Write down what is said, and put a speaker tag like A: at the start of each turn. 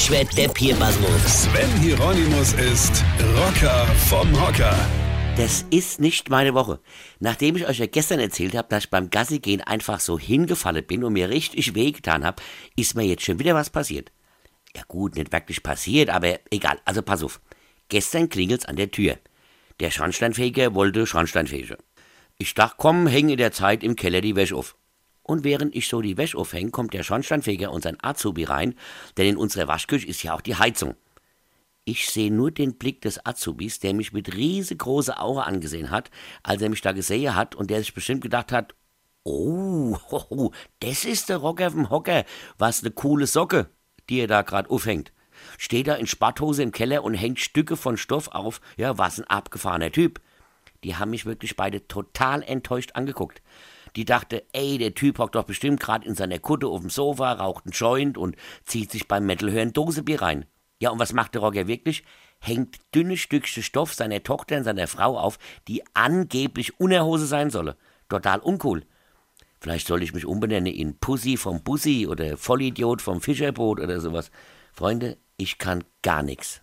A: Ich werd der Pierpasmus.
B: Sven Hieronymus ist Rocker vom Hocker.
C: Das ist nicht meine Woche. Nachdem ich euch ja gestern erzählt habe, dass ich beim Gassi gehen einfach so hingefallen bin und mir richtig wehgetan habe, ist mir jetzt schon wieder was passiert. Ja gut, nicht wirklich passiert, aber egal. Also pass auf. Gestern klingelt's an der Tür. Der Schornsteinfeger wollte Schornsteinfeger. Ich dachte, komm, häng in der Zeit im Keller die Wäsche auf. Und während ich so die Wäsche aufhänge, kommt der Schornsteinfeger und sein Azubi rein, denn in unserer Waschküche ist ja auch die Heizung. Ich sehe nur den Blick des Azubis, der mich mit riesengroßer Auge angesehen hat, als er mich da gesehen hat und der sich bestimmt gedacht hat, oh, hoho, das ist der Rocker vom Hocker, was ne coole Socke, die er da grad aufhängt. Steht da in Spatthose im Keller und hängt Stücke von Stoff auf, ja, was ein abgefahrener Typ. Die haben mich wirklich beide total enttäuscht angeguckt. Die dachte, ey, der Typ hockt doch bestimmt grad in seiner Kutte auf dem Sofa, raucht einen Joint und zieht sich beim Metalhören Dosebier rein. Ja, und was macht der Rocker wirklich? Hängt dünne Stückchen Stoff seiner Tochter und seiner Frau auf, die angeblich Unterhose sein solle. Total uncool. Vielleicht soll ich mich umbenennen in Pussy vom Bussi oder Vollidiot vom Fischerboot oder sowas. Freunde, ich kann gar nix.